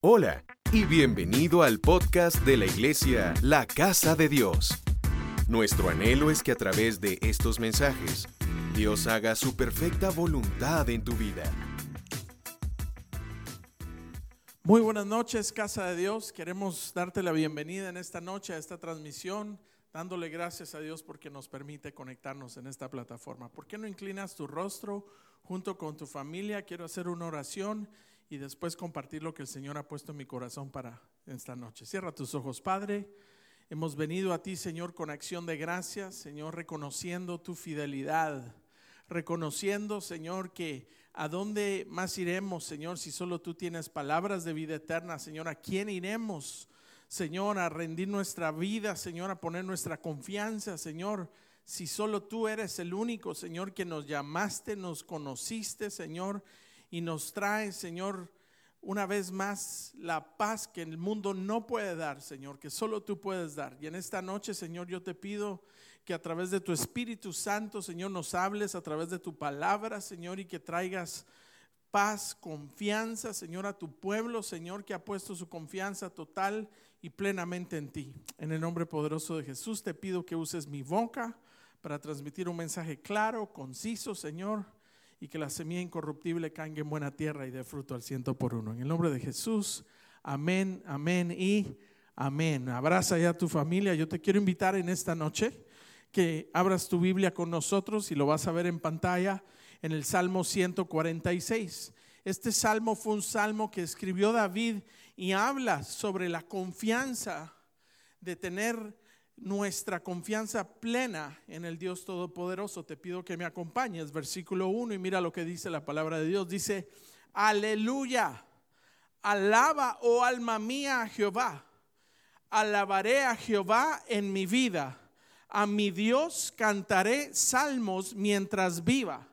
Hola y bienvenido al podcast de la iglesia La Casa de Dios. Nuestro anhelo es que a través de estos mensajes Dios haga su perfecta voluntad en tu vida. Muy buenas noches, Casa de Dios. Queremos darte la bienvenida en esta noche a esta transmisión, dándole gracias a Dios porque nos permite conectarnos en esta plataforma. ¿Por qué no inclinas tu rostro junto con tu familia? Quiero hacer una oración y después compartir lo que el Señor ha puesto en mi corazón para esta noche. Cierra tus ojos, Padre. Hemos venido a ti, Señor, con acción de gracias, Señor, reconociendo tu fidelidad, reconociendo, Señor, que a dónde más iremos, Señor, si solo tú tienes palabras de vida eterna, Señor, ¿a quién iremos? Señor, a rendir nuestra vida, Señor, a poner nuestra confianza, Señor, si solo tú eres el único, Señor, que nos llamaste, nos conociste, Señor, y nos trae, Señor, una vez más la paz que el mundo no puede dar, Señor, que solo tú puedes dar. Y en esta noche, Señor, yo te pido que a través de tu Espíritu Santo, Señor, nos hables a través de tu palabra, Señor, y que traigas paz, confianza, Señor, a tu pueblo, Señor, que ha puesto su confianza total y plenamente en ti. En el nombre poderoso de Jesús te pido que uses mi boca para transmitir un mensaje claro, conciso, Señor y que la semilla incorruptible caiga en buena tierra y dé fruto al ciento por uno. En el nombre de Jesús, amén, amén y amén. Abraza ya a tu familia. Yo te quiero invitar en esta noche que abras tu Biblia con nosotros y lo vas a ver en pantalla en el Salmo 146. Este salmo fue un salmo que escribió David y habla sobre la confianza de tener nuestra confianza plena en el Dios Todopoderoso. Te pido que me acompañes, versículo 1, y mira lo que dice la palabra de Dios. Dice, aleluya, alaba, oh alma mía, a Jehová. Alabaré a Jehová en mi vida. A mi Dios cantaré salmos mientras viva.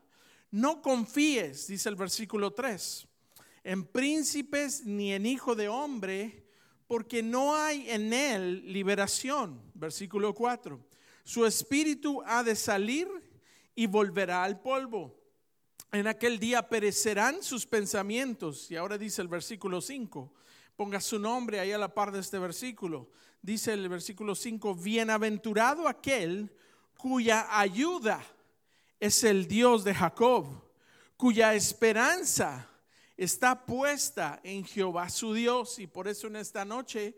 No confíes, dice el versículo 3, en príncipes ni en hijo de hombre porque no hay en él liberación. Versículo 4. Su espíritu ha de salir y volverá al polvo. En aquel día perecerán sus pensamientos. Y ahora dice el versículo 5. Ponga su nombre ahí a la par de este versículo. Dice el versículo 5, bienaventurado aquel cuya ayuda es el Dios de Jacob, cuya esperanza está puesta en Jehová su Dios y por eso en esta noche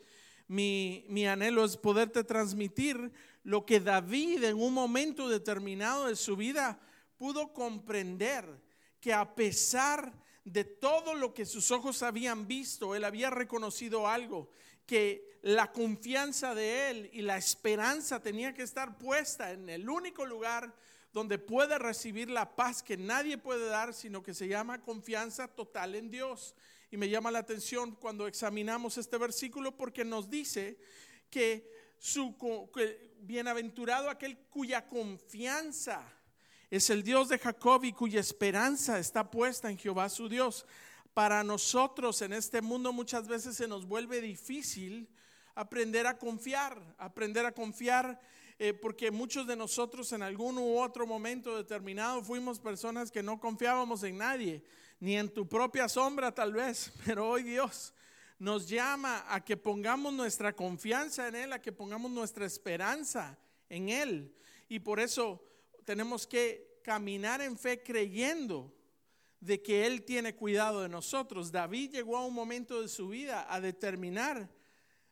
mi, anhelo es poderte transmitir lo que David en un momento determinado de su vida pudo comprender, que a pesar de todo lo que sus ojos habían visto, él había reconocido algo, que la confianza de él y la esperanza tenía que estar puesta en el único lugar donde puede recibir la paz que nadie puede dar, sino que se llama confianza total en Dios. Y me llama la atención cuando examinamos este versículo porque nos dice que su bienaventurado aquel cuya confianza es el Dios de Jacob y cuya esperanza está puesta en Jehová su Dios. Para nosotros en este mundo muchas veces se nos vuelve difícil aprender a confiar, aprender a confiar eh, porque muchos de nosotros en algún u otro momento determinado fuimos personas que no confiábamos en nadie, ni en tu propia sombra tal vez, pero hoy Dios nos llama a que pongamos nuestra confianza en Él, a que pongamos nuestra esperanza en Él. Y por eso tenemos que caminar en fe creyendo de que Él tiene cuidado de nosotros. David llegó a un momento de su vida a determinar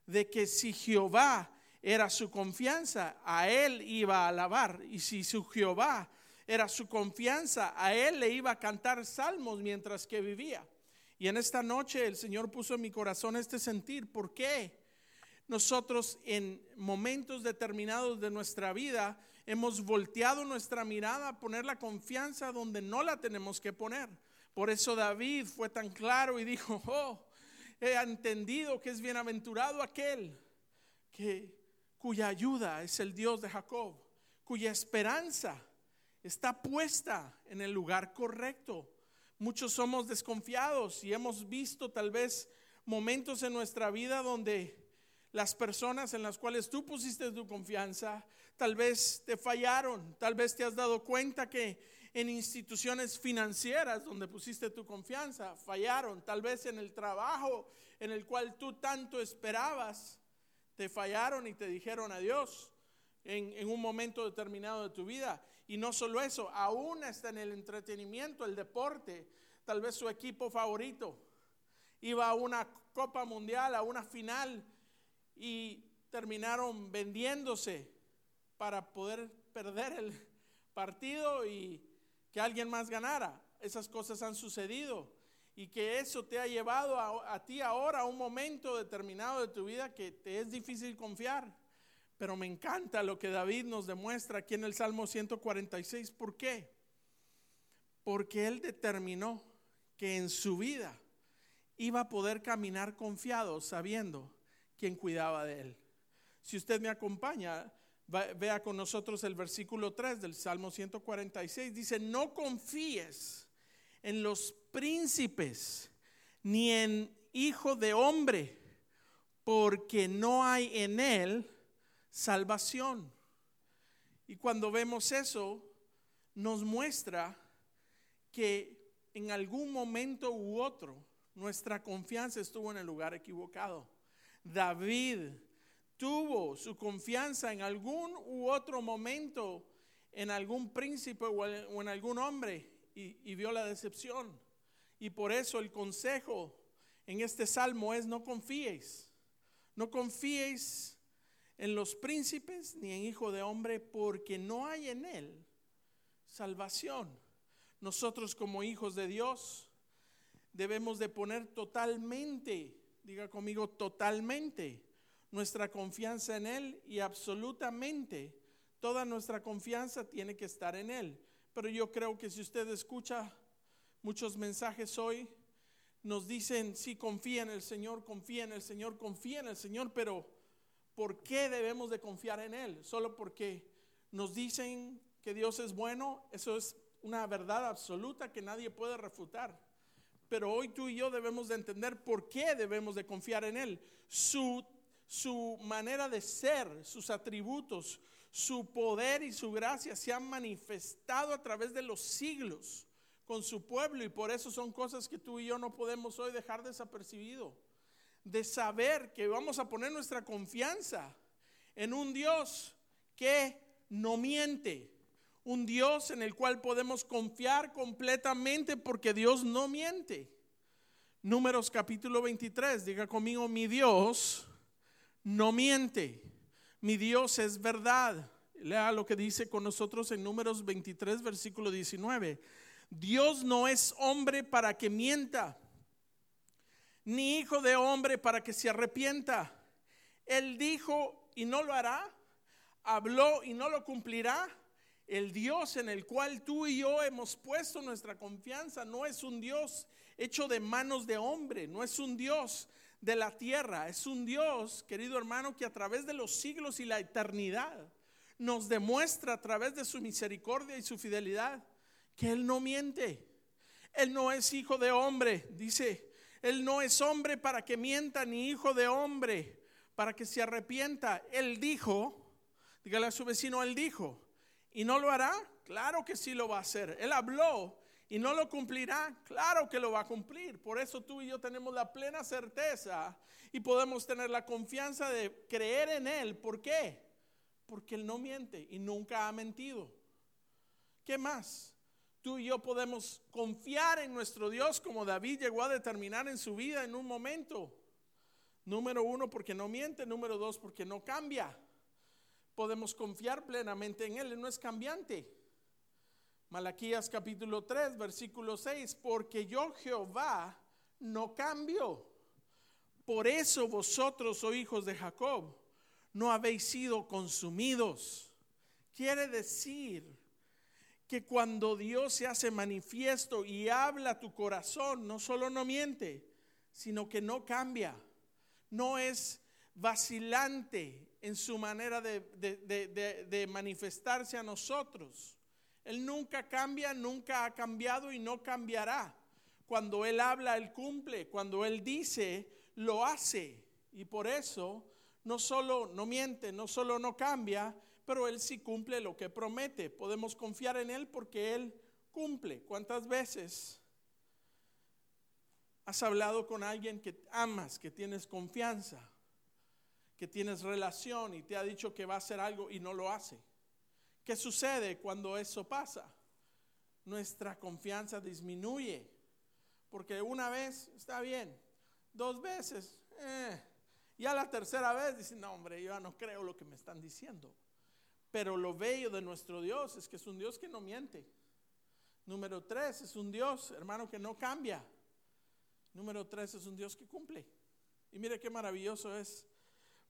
de que si Jehová era su confianza, a él iba a alabar. Y si su Jehová era su confianza, a él le iba a cantar salmos mientras que vivía. Y en esta noche el Señor puso en mi corazón este sentir. ¿Por qué? Nosotros en momentos determinados de nuestra vida hemos volteado nuestra mirada a poner la confianza donde no la tenemos que poner. Por eso David fue tan claro y dijo, oh, he entendido que es bienaventurado aquel que cuya ayuda es el Dios de Jacob, cuya esperanza está puesta en el lugar correcto. Muchos somos desconfiados y hemos visto tal vez momentos en nuestra vida donde las personas en las cuales tú pusiste tu confianza tal vez te fallaron, tal vez te has dado cuenta que en instituciones financieras donde pusiste tu confianza, fallaron. Tal vez en el trabajo en el cual tú tanto esperabas, te fallaron y te dijeron adiós en, un momento determinado de tu vida. Y no solo eso, aún hasta en el entretenimiento, el deporte, tal vez su equipo favorito iba a una Copa Mundial, a una final y terminaron vendiéndose para poder perder el partido y que alguien más ganara. Esas cosas han sucedido y que eso te ha llevado a, ti ahora a un momento determinado de tu vida que te es difícil confiar. Pero me encanta lo que David nos demuestra aquí en el Salmo 146. ¿Por qué? Porque él determinó que en su vida iba a poder caminar confiado sabiendo quién cuidaba de él. Si usted me acompaña, vea con nosotros el versículo 3 del Salmo 146. Dice, no confíes en los príncipes ni en hijo de hombre, porque no hay en él salvación. Y cuando vemos eso, nos muestra que en algún momento u otro nuestra confianza estuvo en el lugar equivocado. David tuvo su confianza en algún u otro momento en algún príncipe o en algún hombre y, vio la decepción. Y por eso el consejo en este salmo es no confíes, no confíes en los príncipes ni en hijo de hombre porque no hay en él salvación. Nosotros como hijos de Dios debemos de poner totalmente, diga conmigo totalmente, nuestra confianza en Él y absolutamente toda nuestra confianza tiene que estar en Él. Pero yo creo que si usted escucha muchos mensajes hoy, nos dicen, sí, confía en el Señor, confía en el Señor, confía en el Señor, pero ¿por qué debemos de confiar en Él? Solo porque nos dicen que Dios es bueno, eso es una verdad absoluta que nadie puede refutar. Pero hoy tú y yo debemos de entender por qué debemos de confiar en Él. Su su manera de ser, sus atributos, su poder y su gracia se han manifestado a través de los siglos con su pueblo y por eso son cosas que tú y yo no podemos hoy dejar desapercibido. De saber que vamos a poner nuestra confianza en un Dios que no miente, un Dios en el cual podemos confiar completamente porque Dios no miente. Números capítulo 23, diga conmigo, mi Dios no miente. Mi Dios es verdad. Lea lo que dice con nosotros en números 23, versículo 19. Dios no es hombre para que mienta, ni hijo de hombre para que se arrepienta. Él dijo y no lo hará, habló y no lo cumplirá. El Dios en el cual tú y yo hemos puesto nuestra confianza no es un Dios hecho de manos de hombre, no es un Dios de la tierra. Es un Dios, querido hermano, que a través de los siglos y la eternidad nos demuestra a través de su misericordia y su fidelidad que Él no miente. Él no es hijo de hombre, dice, Él no es hombre para que mienta, ni hijo de hombre para que se arrepienta. Él dijo, dígale a su vecino, Él dijo, ¿y no lo hará? Claro que sí lo va a hacer. Él habló y no lo cumplirá, claro que lo va a cumplir. Por eso tú y yo tenemos la plena certeza y podemos tener la confianza de creer en Él. ¿Por qué? Porque Él no miente y nunca ha mentido. ¿Qué más? Tú y yo podemos confiar en nuestro Dios como David llegó a determinar en su vida en un momento. Número uno, porque no miente. Número dos, porque no cambia. Podemos confiar plenamente en Él. Él no es cambiante. Malaquías capítulo 3, versículo 6, porque yo Jehová no cambio. Por eso vosotros, oh hijos de Jacob, no habéis sido consumidos. Quiere decir que cuando Dios se hace manifiesto y habla tu corazón, no solo no miente, sino que no cambia, no es vacilante en su manera de, de manifestarse a nosotros. Él nunca cambia, nunca ha cambiado y no cambiará. Cuando Él habla, Él cumple. Cuando Él dice, lo hace. Y por eso no solo no miente, no solo no cambia, pero Él sí cumple lo que promete. Podemos confiar en Él porque Él cumple. ¿Cuántas veces has hablado con alguien que amas, que tienes confianza, que tienes relación y te ha dicho que va a hacer algo y no lo hace? ¿Qué sucede cuando eso pasa? Nuestra confianza disminuye. Porque una vez está bien, dos veces, eh, y a la tercera vez dice, no hombre, yo ya no creo lo que me están diciendo. Pero lo bello de nuestro Dios es que es un Dios que no miente. Número tres, es un Dios, hermano, que no cambia. Número tres, es un Dios que cumple. Y mire qué maravilloso es.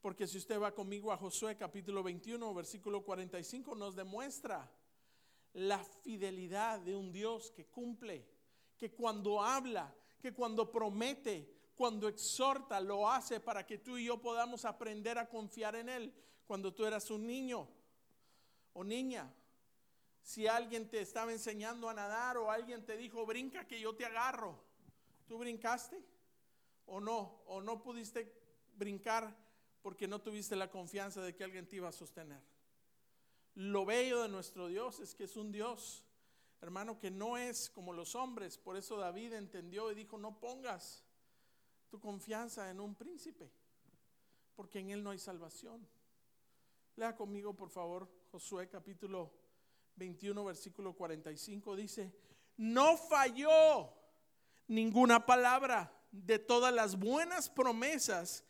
Porque si usted va conmigo a Josué capítulo 21, versículo 45, nos demuestra la fidelidad de un Dios que cumple, que cuando habla, que cuando promete, cuando exhorta, lo hace para que tú y yo podamos aprender a confiar en Él. Cuando tú eras un niño o niña, si alguien te estaba enseñando a nadar o alguien te dijo, brinca que yo te agarro, ¿tú brincaste? ¿O no? ¿O no pudiste brincar porque no tuviste la confianza de que alguien te iba a sostener? Lo bello de nuestro Dios es que es un Dios, hermano, que no es como los hombres. Por eso David entendió y dijo, no pongas tu confianza en un príncipe, porque en él no hay salvación. Lea conmigo, por favor, Josué capítulo 21, versículo 45, dice, no falló ninguna palabra de todas las buenas promesas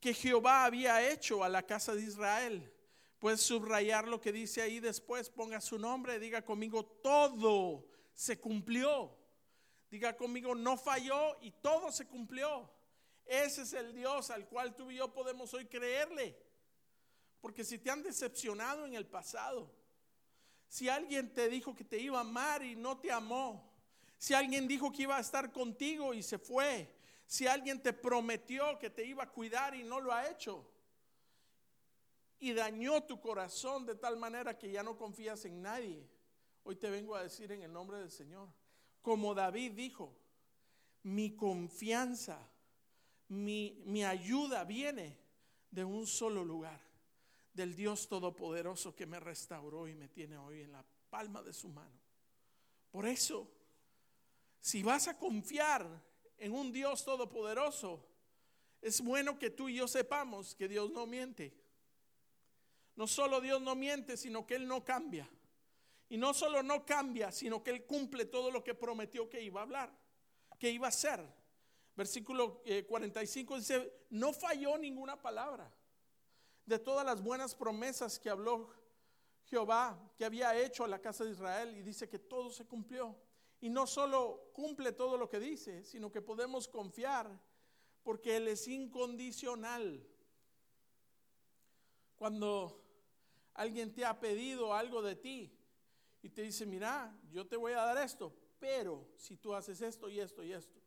que Jehová había hecho a la casa de Israel. Puedes subrayar lo que dice ahí después, ponga su nombre, diga conmigo, todo se cumplió. Diga conmigo, no falló y todo se cumplió. Ese es el Dios al cual tú y yo podemos hoy creerle. Porque si te han decepcionado en el pasado, si alguien te dijo que te iba a amar y no te amó. Si alguien dijo que iba a estar contigo y se fue. Si alguien te prometió que te iba a cuidar y no lo ha hecho. Y dañó tu corazón de tal manera que ya no confías en nadie. Hoy te vengo a decir en el nombre del Señor. Como David dijo, mi confianza, mi, mi ayuda viene de un solo lugar del Dios Todopoderoso que me restauró y me tiene hoy en la palma de su mano. Por eso, si vas a confiar en un Dios Todopoderoso, es bueno que tú y yo sepamos que Dios no miente. No solo Dios no miente, sino que Él no cambia. Y no solo no cambia, sino que Él cumple todo lo que prometió que iba a hablar, que iba a hacer. Versículo 45 eh, dice, no falló ninguna palabra de todas las buenas promesas que habló Jehová, que había hecho a la casa de Israel, y dice que todo se cumplió. Y no solo cumple todo lo que dice, sino que podemos confiar porque Él es incondicional. Cuando alguien te ha pedido algo de ti y te dice, mira, yo te voy a dar esto, pero si tú haces esto y esto y esto.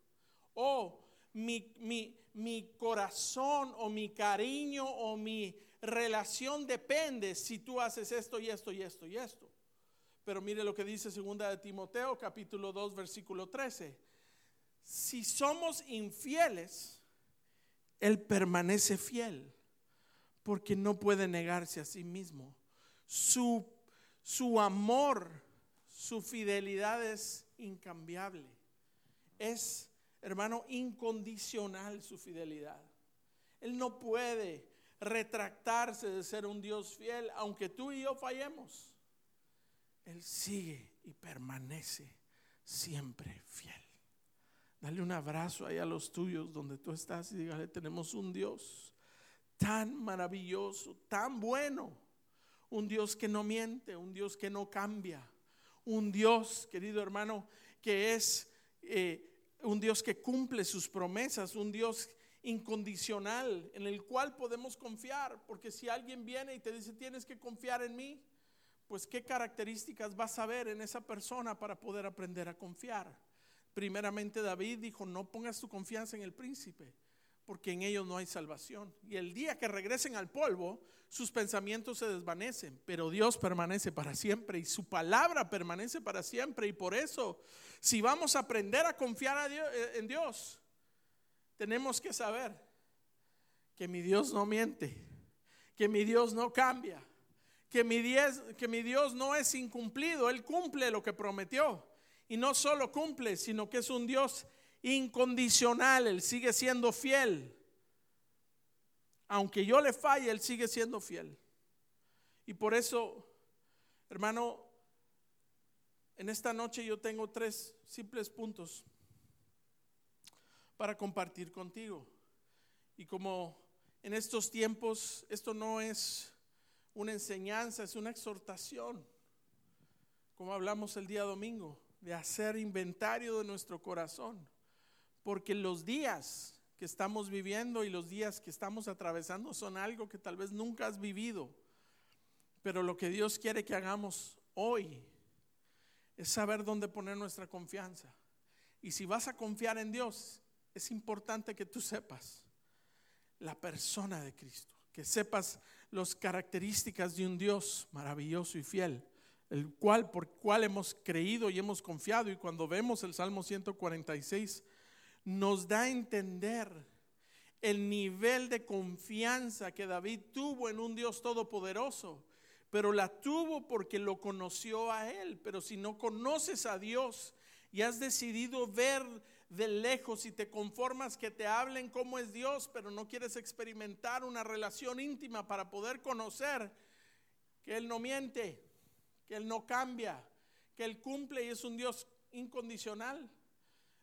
O mi, mi, mi corazón o mi cariño o mi relación depende si tú haces esto y esto y esto y esto. Pero mire lo que dice segunda de Timoteo capítulo 2 versículo 13. Si somos infieles, él permanece fiel porque no puede negarse a sí mismo. Su, su amor, su fidelidad es incambiable. Es, hermano, incondicional su fidelidad. Él no puede retractarse de ser un Dios fiel, aunque tú y yo fallemos. Él sigue y permanece siempre fiel. Dale un abrazo ahí a los tuyos donde tú estás y dígale, tenemos un Dios tan maravilloso, tan bueno, un Dios que no miente, un Dios que no cambia, un Dios, querido hermano, que es eh, un Dios que cumple sus promesas, un Dios incondicional en el cual podemos confiar, porque si alguien viene y te dice tienes que confiar en mí, pues qué características vas a ver en esa persona para poder aprender a confiar. Primeramente David dijo, no pongas tu confianza en el príncipe, porque en ellos no hay salvación. Y el día que regresen al polvo, sus pensamientos se desvanecen, pero Dios permanece para siempre y su palabra permanece para siempre. Y por eso, si vamos a aprender a confiar eh, en Dios, tenemos que saber que mi Dios no miente, que mi Dios no cambia, que mi, Dios, que mi Dios no es incumplido, Él cumple lo que prometió. Y no solo cumple, sino que es un Dios incondicional. Él sigue siendo fiel. Aunque yo le falle, Él sigue siendo fiel. Y por eso, hermano, en esta noche yo tengo tres simples puntos para compartir contigo. Y como en estos tiempos esto no es una enseñanza, es una exhortación, como hablamos el día domingo, de hacer inventario de nuestro corazón, porque los días que estamos viviendo y los días que estamos atravesando son algo que tal vez nunca has vivido, pero lo que Dios quiere que hagamos hoy es saber dónde poner nuestra confianza. Y si vas a confiar en Dios, es importante que tú sepas la persona de Cristo, que sepas las características de un Dios maravilloso y fiel, el cual por cual hemos creído y hemos confiado. Y cuando vemos el Salmo 146 nos da a entender el nivel de confianza que David tuvo en un Dios todopoderoso, pero la tuvo porque lo conoció a él, pero si no conoces a Dios y has decidido ver de lejos y te conformas que te hablen cómo es Dios, pero no quieres experimentar una relación íntima para poder conocer que Él no miente, que Él no cambia, que Él cumple y es un Dios incondicional.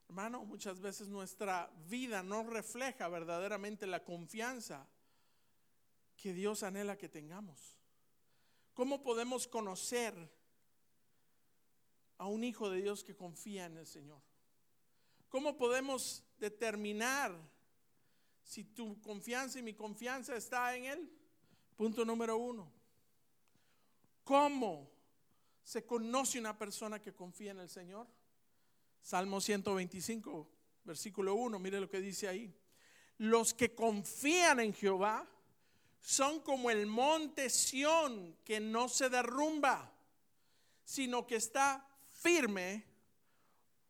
Hermano, muchas veces nuestra vida no refleja verdaderamente la confianza que Dios anhela que tengamos. ¿Cómo podemos conocer a un hijo de Dios que confía en el Señor? ¿Cómo podemos determinar si tu confianza y mi confianza está en Él? Punto número uno. ¿Cómo se conoce una persona que confía en el Señor? Salmo 125, versículo 1, mire lo que dice ahí. Los que confían en Jehová son como el monte Sión que no se derrumba, sino que está firme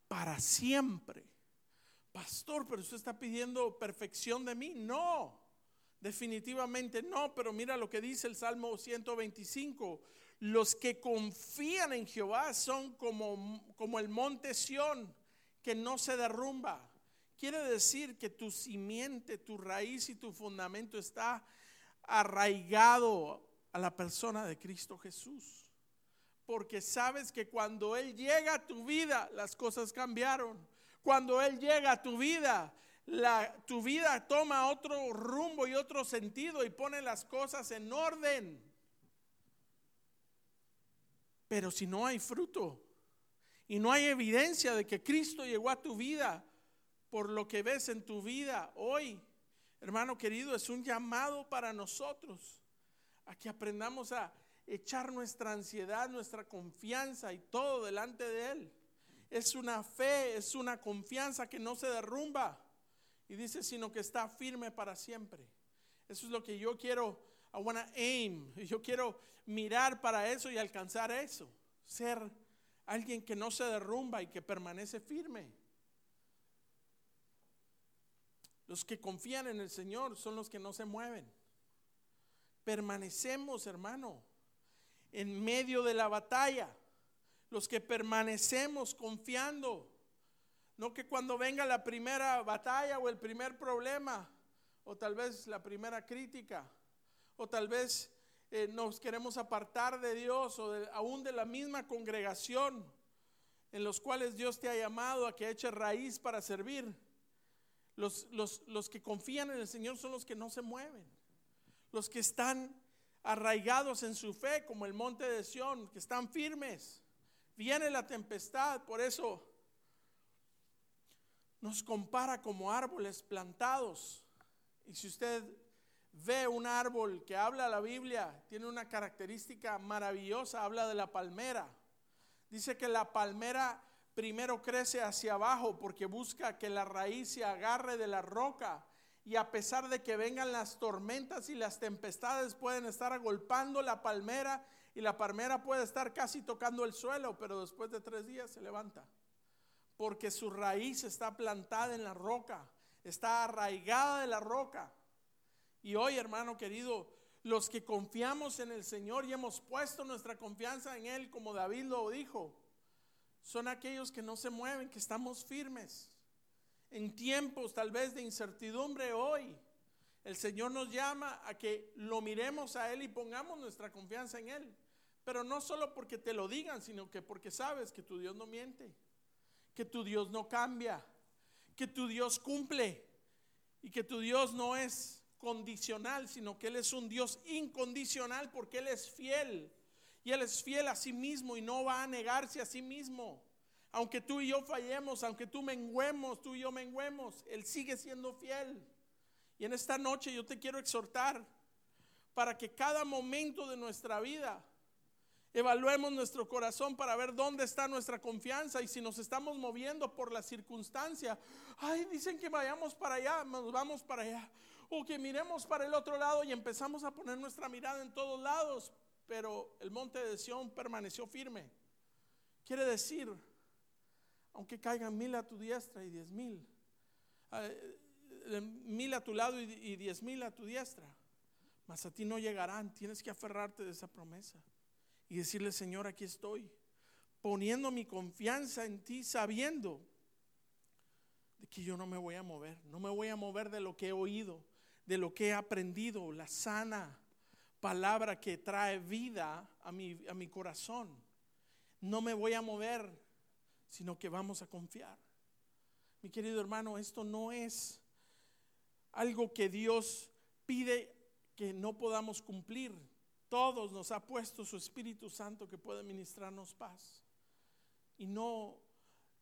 para siempre. Pastor, pero usted está pidiendo perfección de mí. No, definitivamente no, pero mira lo que dice el Salmo 125. Los que confían en Jehová son como, como el monte Sión que no se derrumba. Quiere decir que tu simiente, tu raíz y tu fundamento está arraigado a la persona de Cristo Jesús. Porque sabes que cuando Él llega a tu vida, las cosas cambiaron cuando Él llega a tu vida, la, tu vida toma otro rumbo y otro sentido y pone las cosas en orden. Pero si no hay fruto y no hay evidencia de que Cristo llegó a tu vida por lo que ves en tu vida hoy, hermano querido, es un llamado para nosotros a que aprendamos a echar nuestra ansiedad, nuestra confianza y todo delante de Él es una fe, es una confianza que no se derrumba. Y dice, sino que está firme para siempre. Eso es lo que yo quiero, I wanna aim. Yo quiero mirar para eso y alcanzar eso. Ser alguien que no se derrumba y que permanece firme. Los que confían en el Señor son los que no se mueven. Permanecemos, hermano, en medio de la batalla los que permanecemos confiando. No que cuando venga la primera batalla o el primer problema, o tal vez la primera crítica, o tal vez eh, nos queremos apartar de Dios o aún de la misma congregación en los cuales Dios te ha llamado a que eche raíz para servir. Los, los, los que confían en el Señor son los que no se mueven, los que están arraigados en su fe, como el monte de Sión, que están firmes. Viene la tempestad, por eso nos compara como árboles plantados. Y si usted ve un árbol que habla la Biblia, tiene una característica maravillosa, habla de la palmera. Dice que la palmera primero crece hacia abajo porque busca que la raíz se agarre de la roca. Y a pesar de que vengan las tormentas y las tempestades, pueden estar agolpando la palmera y la palmera puede estar casi tocando el suelo, pero después de tres días se levanta. Porque su raíz está plantada en la roca, está arraigada de la roca. Y hoy, hermano querido, los que confiamos en el Señor y hemos puesto nuestra confianza en Él, como David lo dijo, son aquellos que no se mueven, que estamos firmes. En tiempos tal vez de incertidumbre hoy, el Señor nos llama a que lo miremos a Él y pongamos nuestra confianza en Él. Pero no solo porque te lo digan, sino que porque sabes que tu Dios no miente, que tu Dios no cambia, que tu Dios cumple y que tu Dios no es condicional, sino que Él es un Dios incondicional porque Él es fiel. Y Él es fiel a sí mismo y no va a negarse a sí mismo. Aunque tú y yo fallemos, aunque tú menguemos, tú y yo menguemos, Él sigue siendo fiel. Y en esta noche yo te quiero exhortar para que cada momento de nuestra vida evaluemos nuestro corazón para ver dónde está nuestra confianza y si nos estamos moviendo por la circunstancia. Ay, dicen que vayamos para allá, nos vamos para allá. O que miremos para el otro lado y empezamos a poner nuestra mirada en todos lados pero el monte de Sión permaneció firme. Quiere decir, aunque caigan mil a tu diestra y diez mil, eh, mil a tu lado y diez mil a tu diestra, mas a ti no llegarán. Tienes que aferrarte de esa promesa y decirle, Señor, aquí estoy, poniendo mi confianza en ti, sabiendo de que yo no me voy a mover, no me voy a mover de lo que he oído, de lo que he aprendido, la sana palabra que trae vida a mi, a mi corazón. No me voy a mover, sino que vamos a confiar. Mi querido hermano, esto no es algo que Dios pide que no podamos cumplir. Todos nos ha puesto su Espíritu Santo que puede ministrarnos paz. Y no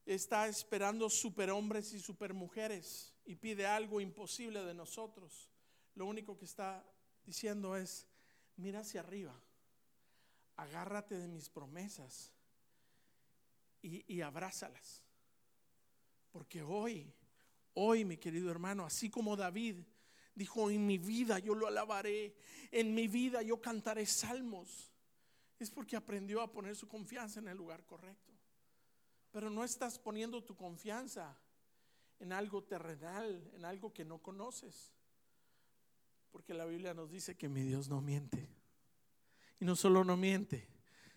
está esperando superhombres y supermujeres y pide algo imposible de nosotros. Lo único que está diciendo es, mira hacia arriba, agárrate de mis promesas y, abrázalas. Porque hoy, hoy, mi querido hermano, así como David dijo, en mi vida yo lo alabaré, en mi vida yo cantaré salmos, es porque aprendió a poner su confianza en el lugar correcto. Pero no estás poniendo tu confianza en algo terrenal, en algo que no conoces. Porque la Biblia nos dice que mi Dios no miente. Y no solo no miente,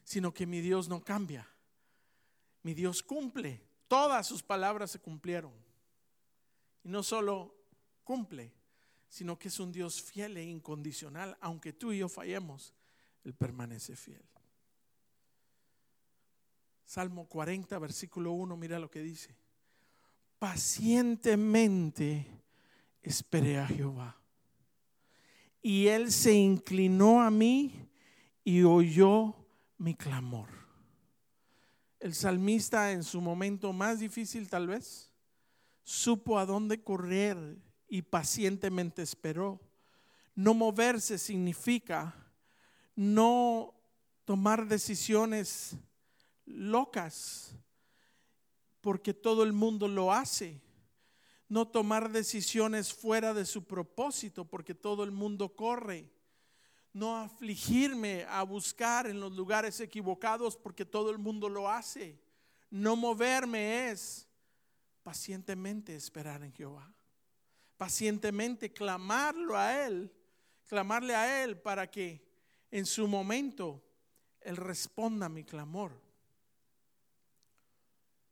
sino que mi Dios no cambia. Mi Dios cumple. Todas sus palabras se cumplieron. Y no solo cumple, sino que es un Dios fiel e incondicional. Aunque tú y yo fallemos, Él permanece fiel. Salmo 40, versículo 1, mira lo que dice. Pacientemente esperé a Jehová y él se inclinó a mí y oyó mi clamor. El salmista en su momento más difícil tal vez supo a dónde correr y pacientemente esperó. No moverse significa no tomar decisiones locas porque todo el mundo lo hace no tomar decisiones fuera de su propósito porque todo el mundo corre. No afligirme a buscar en los lugares equivocados porque todo el mundo lo hace. No moverme es pacientemente esperar en Jehová. Pacientemente clamarlo a Él, clamarle a Él para que en su momento Él responda a mi clamor.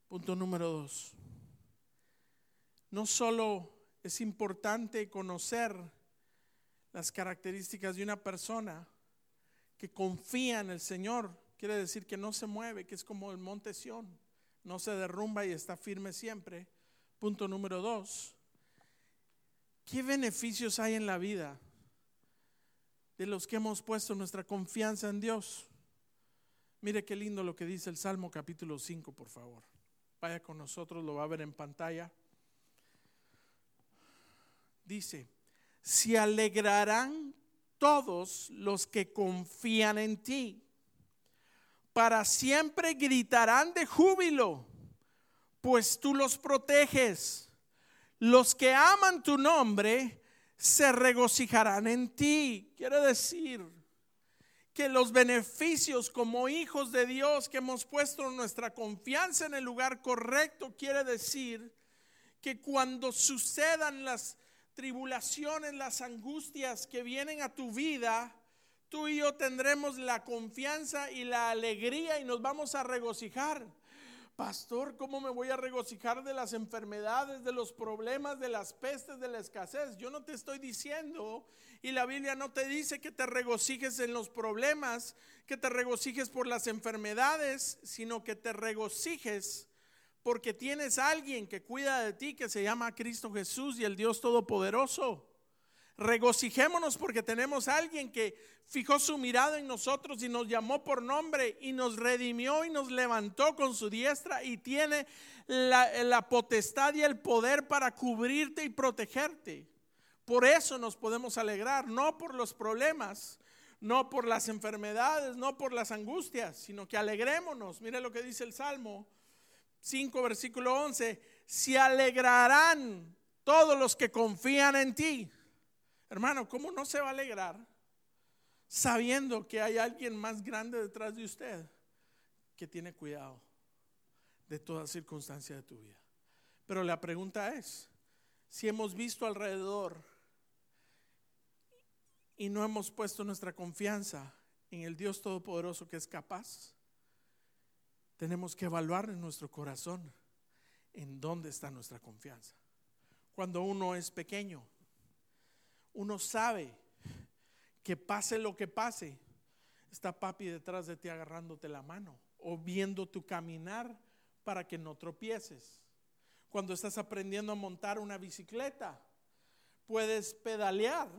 Punto número dos no solo es importante conocer las características de una persona que confía en el Señor, quiere decir que no se mueve, que es como el monte Sión, no se derrumba y está firme siempre. Punto número dos, ¿qué beneficios hay en la vida de los que hemos puesto nuestra confianza en Dios? Mire qué lindo lo que dice el Salmo capítulo 5, por favor. Vaya con nosotros, lo va a ver en pantalla dice, se alegrarán todos los que confían en ti. Para siempre gritarán de júbilo, pues tú los proteges. Los que aman tu nombre se regocijarán en ti. Quiere decir que los beneficios como hijos de Dios que hemos puesto nuestra confianza en el lugar correcto, quiere decir que cuando sucedan las tribulaciones, las angustias que vienen a tu vida, tú y yo tendremos la confianza y la alegría y nos vamos a regocijar. Pastor, ¿cómo me voy a regocijar de las enfermedades, de los problemas, de las pestes, de la escasez? Yo no te estoy diciendo, y la Biblia no te dice que te regocijes en los problemas, que te regocijes por las enfermedades, sino que te regocijes porque tienes a alguien que cuida de ti, que se llama Cristo Jesús y el Dios Todopoderoso. Regocijémonos porque tenemos a alguien que fijó su mirada en nosotros y nos llamó por nombre y nos redimió y nos levantó con su diestra y tiene la, potestad y el poder para cubrirte y protegerte. Por eso nos podemos alegrar, no por los problemas, no por las enfermedades, no por las angustias, sino que alegrémonos. Mire lo que dice el Salmo 5, versículo 11. Se alegrarán todos los que confían en ti. Hermano, ¿cómo no se va a alegrar sabiendo que hay alguien más grande detrás de usted que tiene cuidado de toda circunstancia de tu vida? Pero la pregunta es, si hemos visto alrededor y no hemos puesto nuestra confianza en el Dios Todopoderoso que es capaz, tenemos que evaluar en nuestro corazón en dónde está nuestra confianza. Cuando uno es pequeño, uno sabe que pase lo que pase, está papi detrás de ti agarrándote la mano o viendo tu caminar para que no tropieces. Cuando estás aprendiendo a montar una bicicleta, puedes pedalear,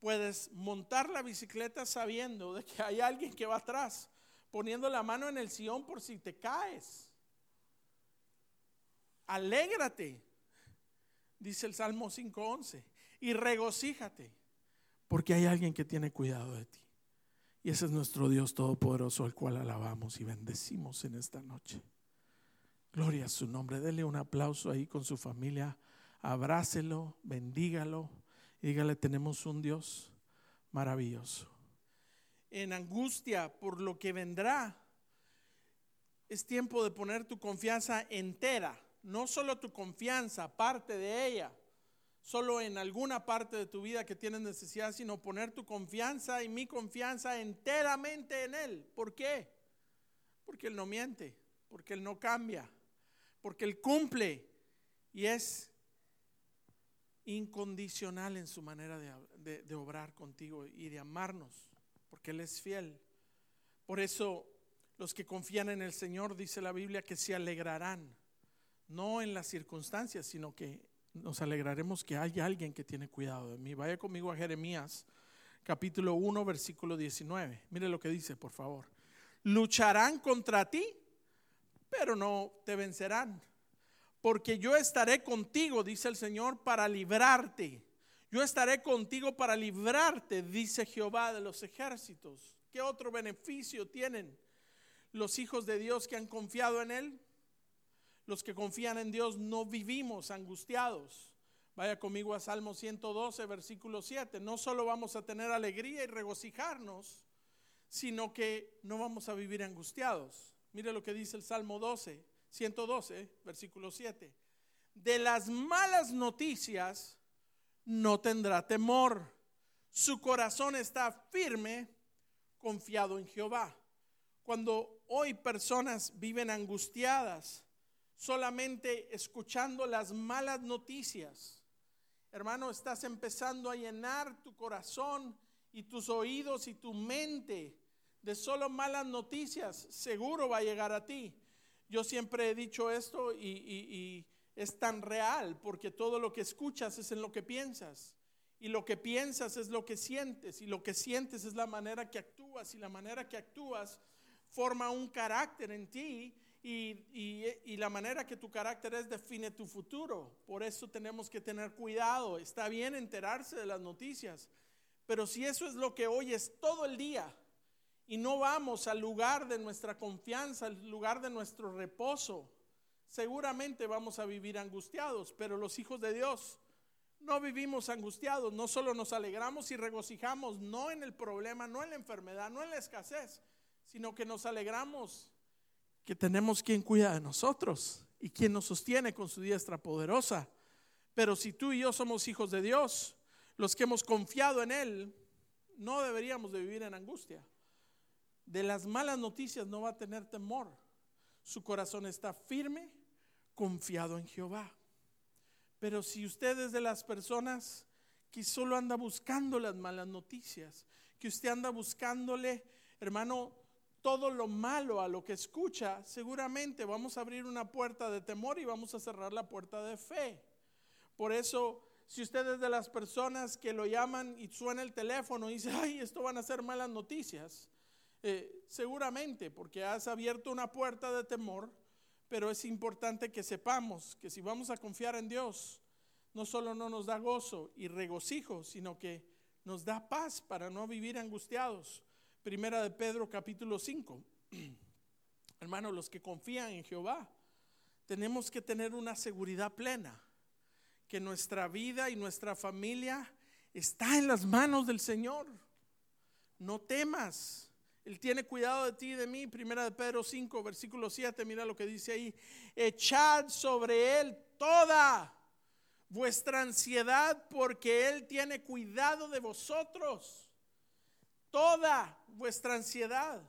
puedes montar la bicicleta sabiendo de que hay alguien que va atrás, poniendo la mano en el sillón por si te caes. Alégrate, dice el Salmo 5.11 y regocíjate, porque hay alguien que tiene cuidado de ti. Y ese es nuestro Dios Todopoderoso, al cual alabamos y bendecimos en esta noche. Gloria a su nombre. Dele un aplauso ahí con su familia. Abrácelo, bendígalo y dígale, tenemos un Dios maravilloso. En angustia por lo que vendrá, es tiempo de poner tu confianza entera, no solo tu confianza, parte de ella solo en alguna parte de tu vida que tienes necesidad, sino poner tu confianza y mi confianza enteramente en Él. ¿Por qué? Porque Él no miente, porque Él no cambia, porque Él cumple y es incondicional en su manera de, de obrar contigo y de amarnos, porque Él es fiel. Por eso los que confían en el Señor, dice la Biblia, que se alegrarán, no en las circunstancias, sino que nos alegraremos que haya alguien que tiene cuidado de mí. Vaya conmigo a Jeremías capítulo 1 versículo 19. Mire lo que dice, por favor. Lucharán contra ti, pero no te vencerán. Porque yo estaré contigo, dice el Señor, para librarte. Yo estaré contigo para librarte, dice Jehová de los ejércitos. ¿Qué otro beneficio tienen los hijos de Dios que han confiado en Él? Los que confían en Dios no vivimos angustiados. Vaya conmigo a Salmo 112, versículo 7. No solo vamos a tener alegría y regocijarnos, sino que no vamos a vivir angustiados. Mire lo que dice el Salmo 12, 112, versículo 7. De las malas noticias no tendrá temor. Su corazón está firme, confiado en Jehová. Cuando hoy personas viven angustiadas, solamente escuchando las malas noticias. Hermano, estás empezando a llenar tu corazón y tus oídos y tu mente de solo malas noticias. Seguro va a llegar a ti. Yo siempre he dicho esto y, es tan real porque todo lo que escuchas es en lo que piensas. Y lo que piensas es lo que sientes. Y lo que sientes es la manera que actúas. Y la manera que actúas forma un carácter en ti y, la manera que tu carácter es define tu futuro. Por eso tenemos que tener cuidado. Está bien enterarse de las noticias, pero si eso es lo que oyes todo el día y no vamos al lugar de nuestra confianza, al lugar de nuestro reposo, seguramente vamos a vivir angustiados, pero los hijos de Dios no vivimos angustiados, no solo nos alegramos y regocijamos, no en el problema, no en la enfermedad, no en la escasez, sino que nos alegramos que tenemos quien cuida de nosotros y quien nos sostiene con su diestra poderosa. Pero si tú y yo somos hijos de Dios, los que hemos confiado en Él, no deberíamos de vivir en angustia. De las malas noticias no va a tener temor. su corazón está firme, confiado en Jehová. Pero si usted es de las personas que solo anda buscando las malas noticias, que usted anda buscándole, hermano, todo lo malo a lo que escucha, seguramente vamos a abrir una puerta de temor y vamos a cerrar la puerta de fe. Por eso, si usted es de las personas que lo llaman y suena el teléfono y dice, ay, esto van a ser malas noticias, eh, seguramente, porque has abierto una puerta de temor, pero es importante que sepamos que si vamos a confiar en Dios, no solo no nos da gozo y regocijo, sino que nos da paz para no vivir angustiados. Primera de Pedro capítulo 5. Hermanos, los que confían en Jehová, tenemos que tener una seguridad plena, que nuestra vida y nuestra familia está en las manos del Señor. No temas. Él tiene cuidado de ti y de mí. Primera de Pedro 5, versículo 7, mira lo que dice ahí. Echad sobre él toda vuestra ansiedad porque él tiene cuidado de vosotros. Toda vuestra ansiedad.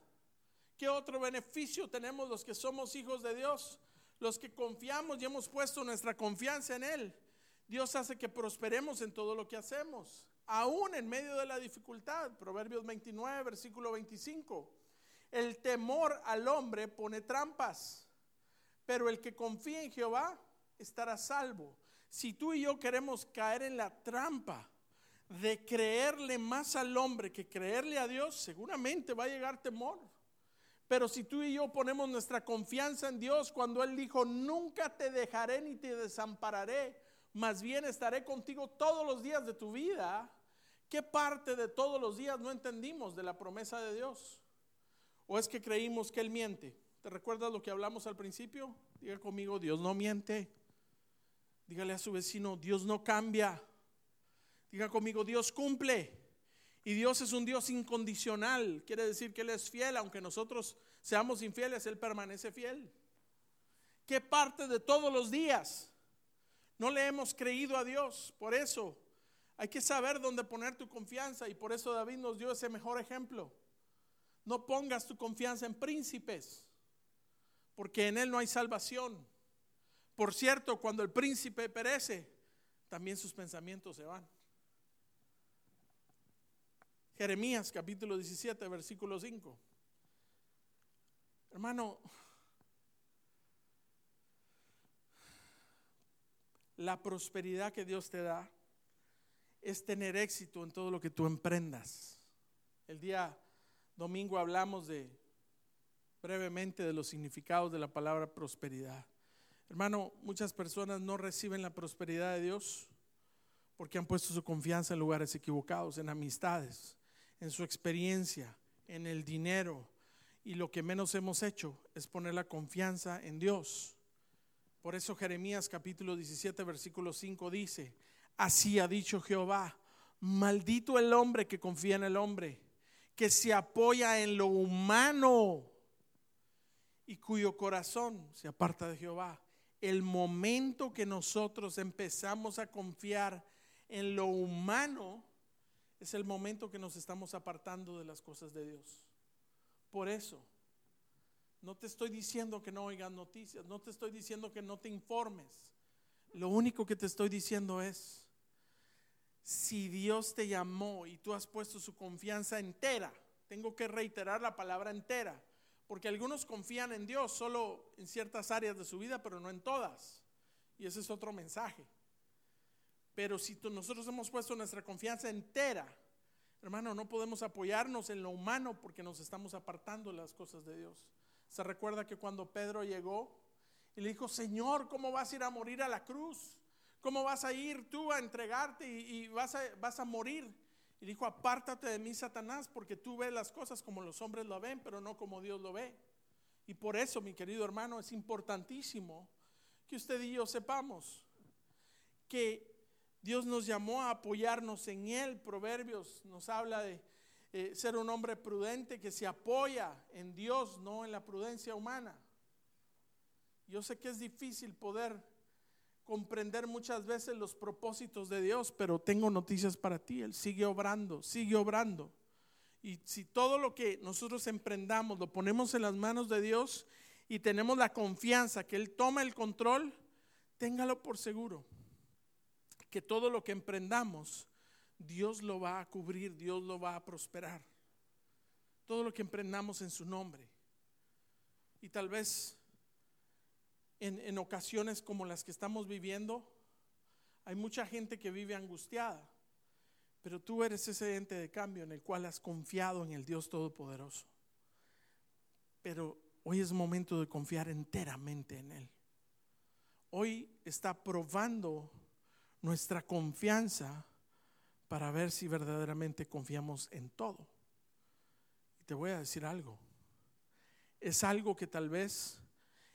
¿Qué otro beneficio tenemos los que somos hijos de Dios? Los que confiamos y hemos puesto nuestra confianza en Él. Dios hace que prosperemos en todo lo que hacemos aún en medio de la dificultad. Proverbios 29, versículo 25. El temor al hombre pone trampas, pero el que confía en Jehová estará salvo. Si tú y yo queremos caer en la trampa de creerle más al hombre que creerle a Dios, seguramente va a llegar temor. Pero si tú y yo ponemos nuestra confianza en Dios, cuando Él dijo, nunca te dejaré ni te desampararé, más bien estaré contigo todos los días de tu vida, ¿Qué parte de todos los días no entendimos de la promesa de Dios? ¿O es que creímos que Él miente? ¿Te recuerdas lo que hablamos al principio? Diga conmigo, Dios no miente. Dígale a su vecino, Dios no cambia. Diga conmigo, Dios cumple. Y Dios es un Dios incondicional. Quiere decir que Él es fiel, aunque nosotros seamos infieles, Él permanece fiel. ¿Qué parte de todos los días no le hemos creído a Dios? Por eso hay que saber dónde poner tu confianza y por eso David nos dio ese mejor ejemplo. No pongas tu confianza en príncipes, porque en él no hay salvación. Por cierto, cuando el príncipe perece, también sus pensamientos se van. Jeremías capítulo 17, versículo 5. Hermano, la prosperidad que Dios te da es tener éxito en todo lo que tú emprendas. El día domingo hablamos de brevemente de los significados de la palabra prosperidad. Hermano, muchas personas no reciben la prosperidad de Dios porque han puesto su confianza en lugares equivocados, en amistades, en su experiencia, en el dinero. Y lo que menos hemos hecho es poner la confianza en Dios. Por eso Jeremías capítulo 17, versículo 5 dice, Así ha dicho Jehová, maldito el hombre que confía en el hombre, que se apoya en lo humano y cuyo corazón se aparta de Jehová. El momento que nosotros empezamos a confiar en lo humano es el momento que nos estamos apartando de las cosas de Dios. Por eso, no te estoy diciendo que no oigas noticias, no te estoy diciendo que no te informes. Lo único que te estoy diciendo es, si Dios te llamó y tú has puesto su confianza entera, tengo que reiterar la palabra entera, porque algunos confían en Dios solo en ciertas áreas de su vida, pero no en todas. Y ese es otro mensaje. Pero si nosotros hemos puesto nuestra confianza entera, hermano, no podemos apoyarnos en lo humano porque nos estamos apartando de las cosas de Dios. Se recuerda que cuando Pedro llegó y le dijo, Señor, ¿cómo vas a ir a morir a la cruz? ¿Cómo vas a ir tú a entregarte y, vas, a, morir? Y dijo, apártate de mí, Satanás, porque tú ves las cosas como los hombres lo ven, pero no como Dios lo ve. Y por eso, mi querido hermano, es importantísimo que usted y yo sepamos que Dios nos llamó a apoyarnos en Él. Proverbios nos habla de eh, ser un hombre prudente que se apoya en Dios, no en la prudencia humana. Yo sé que es difícil poder comprender muchas veces los propósitos de Dios, pero tengo noticias para ti. Él sigue obrando, sigue obrando. Y si todo lo que nosotros emprendamos lo ponemos en las manos de Dios y tenemos la confianza que Él toma el control, téngalo por seguro que todo lo que emprendamos, Dios lo va a cubrir, Dios lo va a prosperar. Todo lo que emprendamos en su nombre. Y tal vez en, en ocasiones como las que estamos viviendo, hay mucha gente que vive angustiada, pero tú eres ese ente de cambio en el cual has confiado en el Dios Todopoderoso. Pero hoy es momento de confiar enteramente en Él. Hoy está probando nuestra confianza para ver si verdaderamente confiamos en todo. Y te voy a decir algo. Es algo que tal vez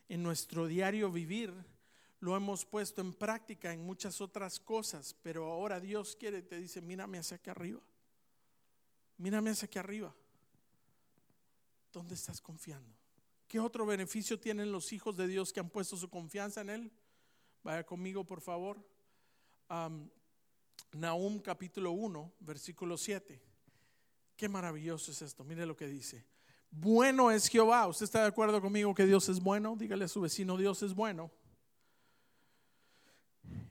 en nuestro diario vivir lo hemos puesto en práctica en muchas otras cosas, pero ahora Dios quiere, te dice, mírame hacia aquí arriba. Mírame hacia aquí arriba. ¿Dónde estás confiando? ¿Qué otro beneficio tienen los hijos de Dios que han puesto su confianza en Él? Vaya conmigo, por favor. Nahum capítulo 1, versículo 7. Qué maravilloso es esto. Mire lo que dice. Bueno es Jehová. ¿Usted está de acuerdo conmigo que Dios es bueno? Dígale a su vecino, Dios es bueno.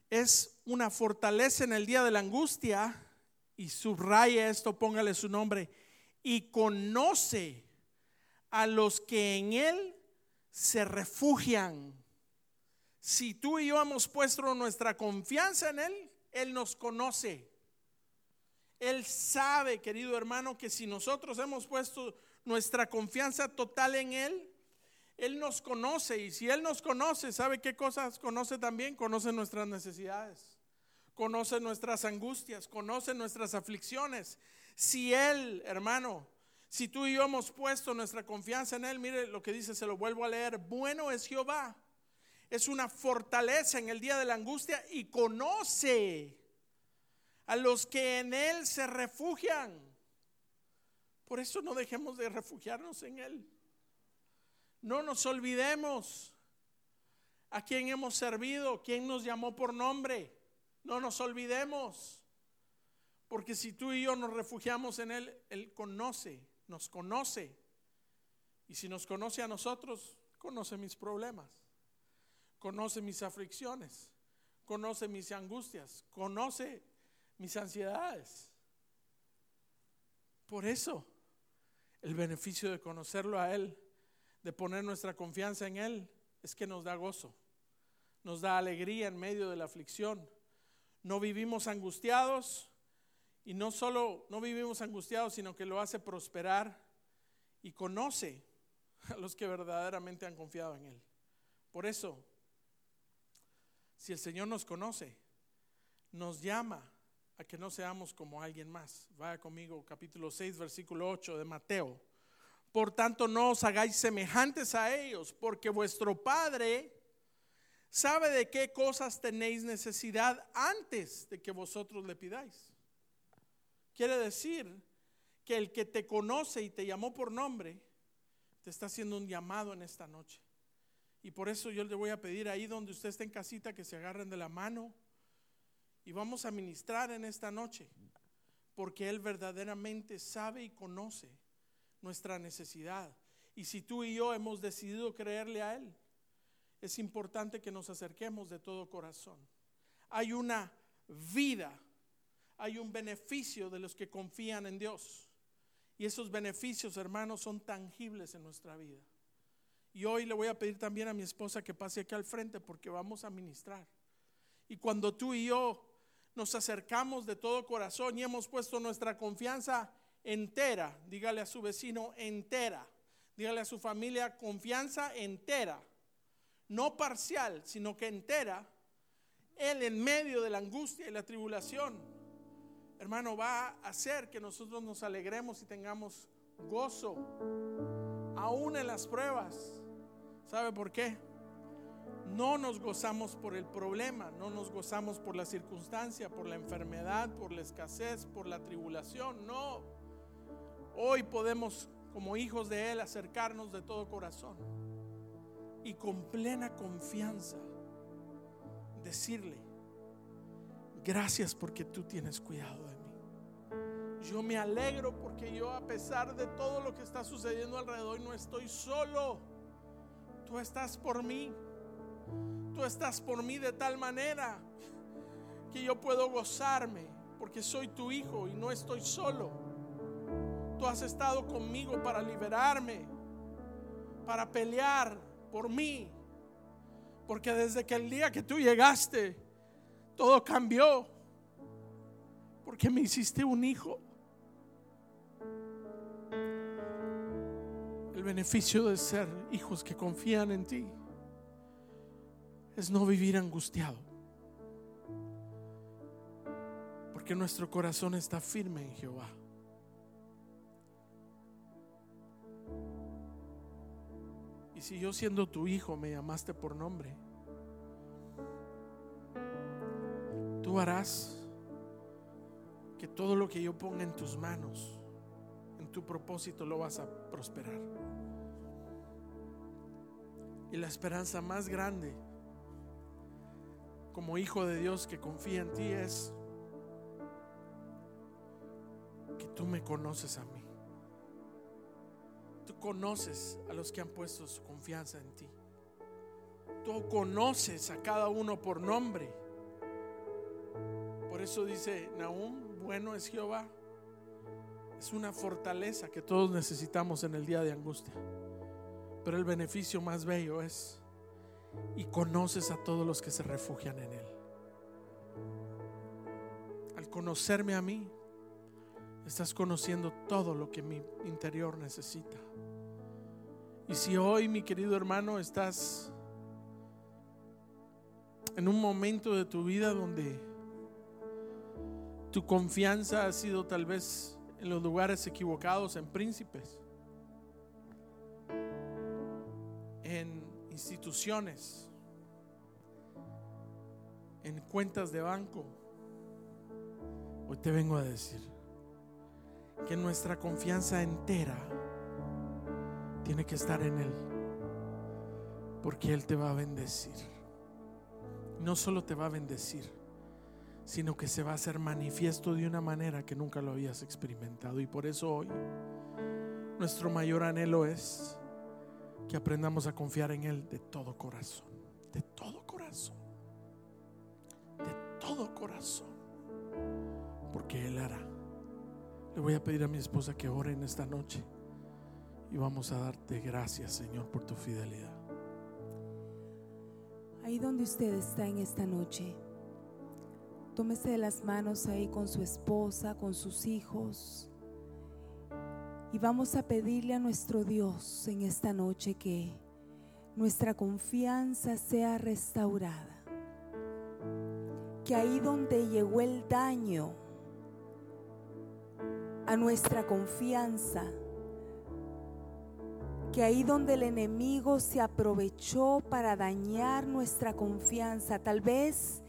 Es una fortaleza en el día de la angustia y subraya esto, póngale su nombre. Y conoce a los que en Él se refugian. Si tú y yo hemos puesto nuestra confianza en Él, Él nos conoce. Él sabe, querido hermano, que si nosotros hemos puesto nuestra confianza total en Él, Él nos conoce. Y si Él nos conoce, ¿sabe qué cosas conoce también? Conoce nuestras necesidades, conoce nuestras angustias, conoce nuestras aflicciones. Si Él, hermano, si tú y yo hemos puesto nuestra confianza en Él, mire lo que dice, se lo vuelvo a leer, bueno es Jehová es una fortaleza en el día de la angustia y conoce a los que en Él se refugian. Por eso no dejemos de refugiarnos en Él. No nos olvidemos a quien hemos servido, quien nos llamó por nombre. No nos olvidemos. Porque si tú y yo nos refugiamos en Él, Él conoce, nos conoce. Y si nos conoce a nosotros, conoce mis problemas conoce mis aflicciones, conoce mis angustias, conoce mis ansiedades. Por eso, el beneficio de conocerlo a Él, de poner nuestra confianza en Él, es que nos da gozo, nos da alegría en medio de la aflicción. No vivimos angustiados y no solo no vivimos angustiados, sino que lo hace prosperar y conoce a los que verdaderamente han confiado en Él. Por eso, si el Señor nos conoce, nos llama a que no seamos como alguien más. Vaya conmigo, capítulo 6, versículo 8 de Mateo. Por tanto, no os hagáis semejantes a ellos, porque vuestro Padre sabe de qué cosas tenéis necesidad antes de que vosotros le pidáis. Quiere decir que el que te conoce y te llamó por nombre, te está haciendo un llamado en esta noche. Y por eso yo le voy a pedir ahí donde usted esté en casita que se agarren de la mano y vamos a ministrar en esta noche, porque Él verdaderamente sabe y conoce nuestra necesidad. Y si tú y yo hemos decidido creerle a Él, es importante que nos acerquemos de todo corazón. Hay una vida, hay un beneficio de los que confían en Dios. Y esos beneficios, hermanos, son tangibles en nuestra vida. Y hoy le voy a pedir también a mi esposa que pase aquí al frente porque vamos a ministrar. Y cuando tú y yo nos acercamos de todo corazón y hemos puesto nuestra confianza entera, dígale a su vecino entera, dígale a su familia confianza entera, no parcial, sino que entera, Él en medio de la angustia y la tribulación, hermano, va a hacer que nosotros nos alegremos y tengamos gozo, aún en las pruebas ¿Sabe por qué? No nos gozamos por el problema, no nos gozamos por la circunstancia, por la enfermedad, por la escasez, por la tribulación, no. Hoy podemos, como hijos de Él, acercarnos de todo corazón y con plena confianza decirle, gracias porque tú tienes cuidado de mí. Yo me alegro porque yo a pesar de todo lo que está sucediendo alrededor no estoy solo Tú estás por mí. Tú estás por mí de tal manera que yo puedo gozarme porque soy tu hijo y no estoy solo. Tú has estado conmigo para liberarme, para pelear por mí. Porque desde que el día que tú llegaste, todo cambió. Porque me hiciste un hijo. El beneficio de ser hijos que confían en ti es no vivir angustiado. Porque nuestro corazón está firme en Jehová. Y si yo siendo tu hijo me llamaste por nombre, tú harás que todo lo que yo ponga en tus manos, tu propósito, lo vas a prosperar. Y la esperanza más grande como hijo de Dios que confía en ti es que tú me conoces a mí. Tú conoces a los que han puesto su confianza en ti. Tú conoces a cada uno por nombre. Por eso dice Nahum, bueno es Jehová. Es una fortaleza que todos necesitamos en el día de angustia. Pero el beneficio más bello es y conoces a todos los que se refugian en Él. Al conocerme a mí, estás conociendo todo lo que mi interior necesita. Y si hoy, mi querido hermano, estás en un momento de tu vida donde tu confianza ha sido tal vez en los lugares equivocados, en príncipes, en instituciones, en cuentas de banco, hoy te vengo a decir que nuestra confianza entera tiene que estar en Él, porque Él te va a bendecir. No solo te va a bendecir, sino que se va a hacer manifiesto de una manera que nunca lo habías experimentado. Y por eso hoy nuestro mayor anhelo es que aprendamos a confiar en Él de todo corazón, de todo corazón, de todo corazón, porque Él hará. Le voy a pedir a mi esposa que ore en esta noche y vamos a darte gracias, Señor, por tu fidelidad. Ahí donde usted está en esta noche, tómese de las manos ahí con su esposa, con sus hijos. Y vamos a pedirle a nuestro Dios en esta noche que nuestra confianza sea restaurada. Que ahí donde llegó el daño a nuestra confianza, que ahí donde el enemigo se aprovechó para dañar nuestra confianza, tal vez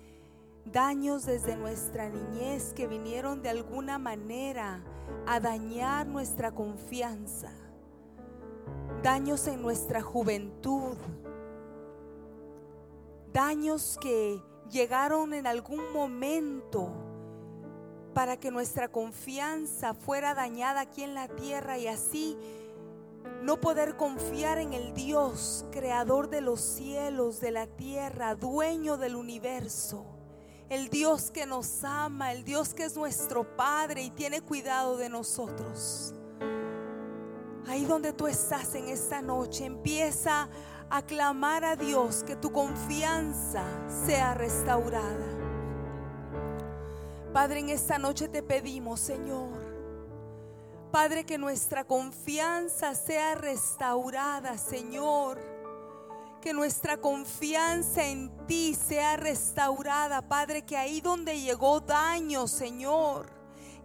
daños desde nuestra niñez que vinieron de alguna manera a dañar nuestra confianza, daños en nuestra juventud, daños que llegaron en algún momento para que nuestra confianza fuera dañada aquí en la tierra y así no poder confiar en el Dios, creador de los cielos, de la tierra, dueño del universo el Dios que nos ama, el Dios que es nuestro Padre y tiene cuidado de nosotros. Ahí donde tú estás en esta noche, empieza a clamar a Dios que tu confianza sea restaurada. Padre, en esta noche te pedimos, Señor, Padre, que nuestra confianza sea restaurada, Señor que nuestra confianza en ti sea restaurada, Padre, que ahí donde llegó daño, Señor,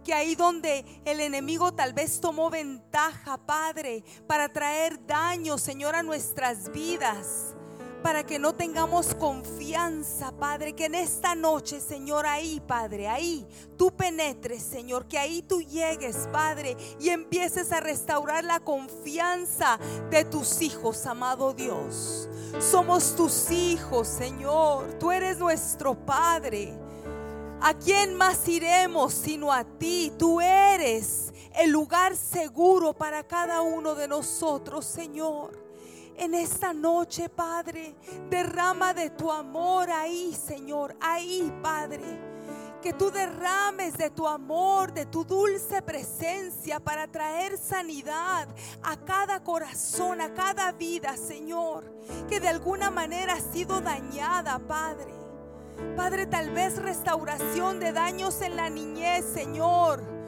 que ahí donde el enemigo tal vez tomó ventaja, Padre, para traer daño, Señor, a nuestras vidas para que no tengamos confianza, Padre, que en esta noche, Señor, ahí, Padre, ahí tú penetres, Señor, que ahí tú llegues, Padre, y empieces a restaurar la confianza de tus hijos, amado Dios. Somos tus hijos, Señor, tú eres nuestro Padre. ¿A quién más iremos sino a ti? Tú eres el lugar seguro para cada uno de nosotros, Señor. En esta noche, Padre, derrama de tu amor ahí, Señor, ahí, Padre. Que tú derrames de tu amor, de tu dulce presencia para traer sanidad a cada corazón, a cada vida, Señor, que de alguna manera ha sido dañada, Padre. Padre, tal vez restauración de daños en la niñez, Señor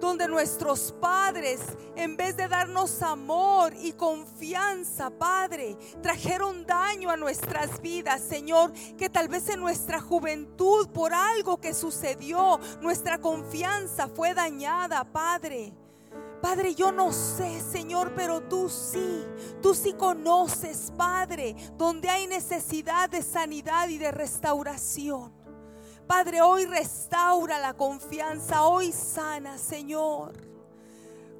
donde nuestros padres, en vez de darnos amor y confianza, Padre, trajeron daño a nuestras vidas, Señor, que tal vez en nuestra juventud, por algo que sucedió, nuestra confianza fue dañada, Padre. Padre, yo no sé, Señor, pero tú sí, tú sí conoces, Padre, donde hay necesidad de sanidad y de restauración. Padre, hoy restaura la confianza, hoy sana, Señor.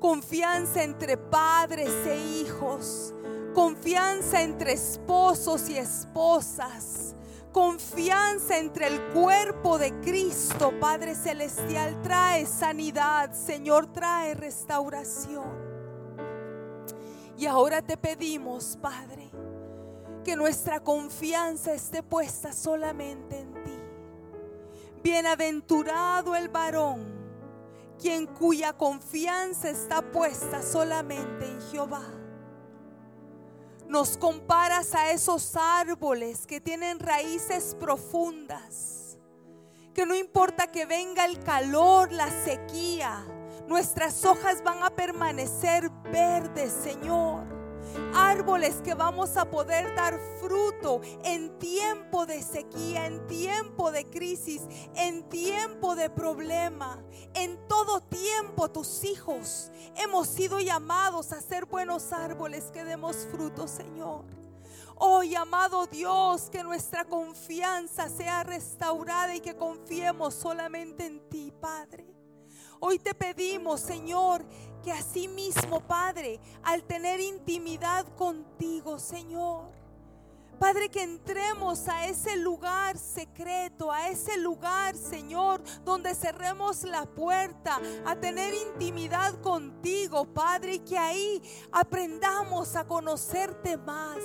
Confianza entre padres e hijos, confianza entre esposos y esposas, confianza entre el cuerpo de Cristo, Padre Celestial. Trae sanidad, Señor, trae restauración. Y ahora te pedimos, Padre, que nuestra confianza esté puesta solamente en. Bienaventurado el varón, quien cuya confianza está puesta solamente en Jehová. Nos comparas a esos árboles que tienen raíces profundas, que no importa que venga el calor, la sequía, nuestras hojas van a permanecer verdes, Señor árboles que vamos a poder dar fruto en tiempo de sequía, en tiempo de crisis, en tiempo de problema. En todo tiempo tus hijos hemos sido llamados a ser buenos árboles que demos fruto, Señor. Hoy, amado Dios, que nuestra confianza sea restaurada y que confiemos solamente en ti, Padre. Hoy te pedimos, Señor, que así mismo, Padre, al tener intimidad contigo, Señor, Padre, que entremos a ese lugar secreto, a ese lugar, Señor, donde cerremos la puerta, a tener intimidad contigo, Padre, y que ahí aprendamos a conocerte más,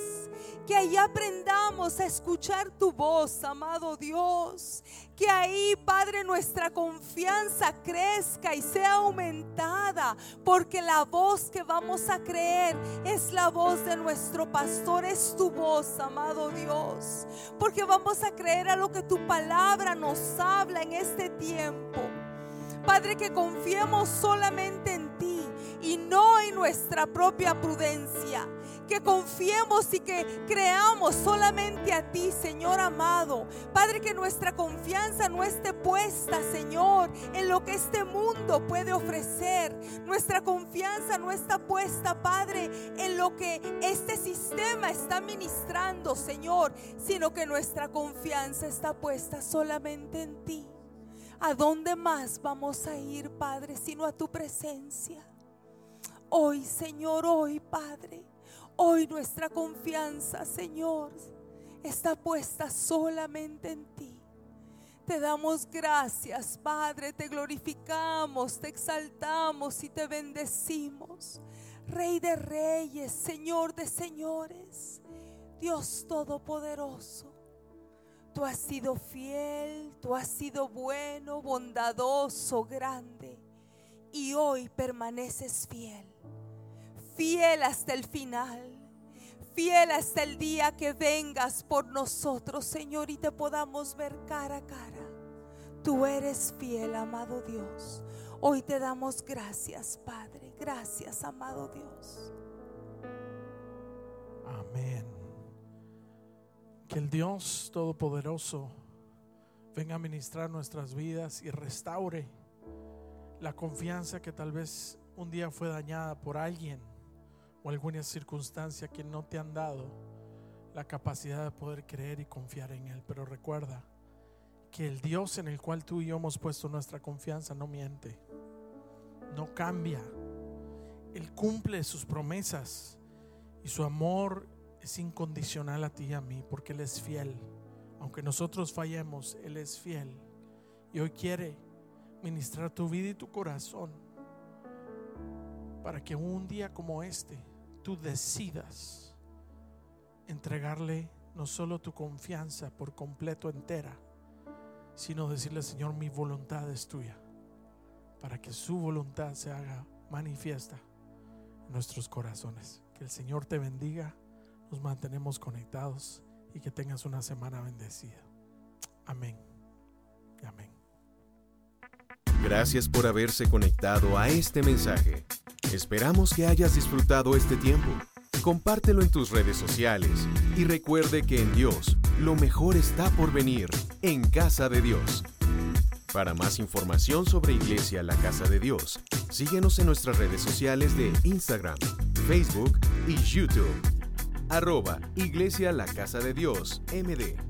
que ahí aprendamos a escuchar tu voz, amado Dios, que ahí, Padre, nuestra confianza crezca y sea aumentada, porque la voz que vamos a creer es la voz de nuestro pastor, es tu voz, amado Dios, porque vamos a creer a lo que tu palabra nos habla en este tiempo. Padre, que confiemos solamente en ti y no en nuestra propia prudencia que confiemos y que creamos solamente a ti, Señor amado. Padre, que nuestra confianza no esté puesta, Señor, en lo que este mundo puede ofrecer. Nuestra confianza no está puesta, Padre, en lo que este sistema está ministrando, Señor, sino que nuestra confianza está puesta solamente en ti. ¿A dónde más vamos a ir, Padre, sino a tu presencia? Hoy, Señor, hoy, Padre. Hoy nuestra confianza, Señor, está puesta solamente en ti. Te damos gracias, Padre, te glorificamos, te exaltamos y te bendecimos. Rey de reyes, Señor de señores, Dios todopoderoso. Tú has sido fiel, tú has sido bueno, bondadoso, grande. Y hoy permaneces fiel fiel hasta el final, fiel hasta el día que vengas por nosotros, Señor, y te podamos ver cara a cara. Tú eres fiel, amado Dios. Hoy te damos gracias, Padre. Gracias, amado Dios. Amén. Que el Dios Todopoderoso venga a ministrar nuestras vidas y restaure la confianza que tal vez un día fue dañada por alguien o alguna circunstancia que no te han dado la capacidad de poder creer y confiar en Él. Pero recuerda que el Dios en el cual tú y yo hemos puesto nuestra confianza no miente, no cambia. Él cumple sus promesas y su amor es incondicional a ti y a mí porque Él es fiel. Aunque nosotros fallemos, Él es fiel. Y hoy quiere ministrar tu vida y tu corazón para que un día como este tú decidas entregarle no solo tu confianza por completo entera, sino decirle, Señor, mi voluntad es tuya, para que su voluntad se haga manifiesta en nuestros corazones. Que el Señor te bendiga, nos mantenemos conectados y que tengas una semana bendecida. Amén. Amén. Gracias por haberse conectado a este mensaje. Esperamos que hayas disfrutado este tiempo. Compártelo en tus redes sociales y recuerde que en Dios lo mejor está por venir en Casa de Dios. Para más información sobre Iglesia La Casa de Dios, síguenos en nuestras redes sociales de Instagram, Facebook y YouTube. Arroba Iglesia La Casa de Dios MD.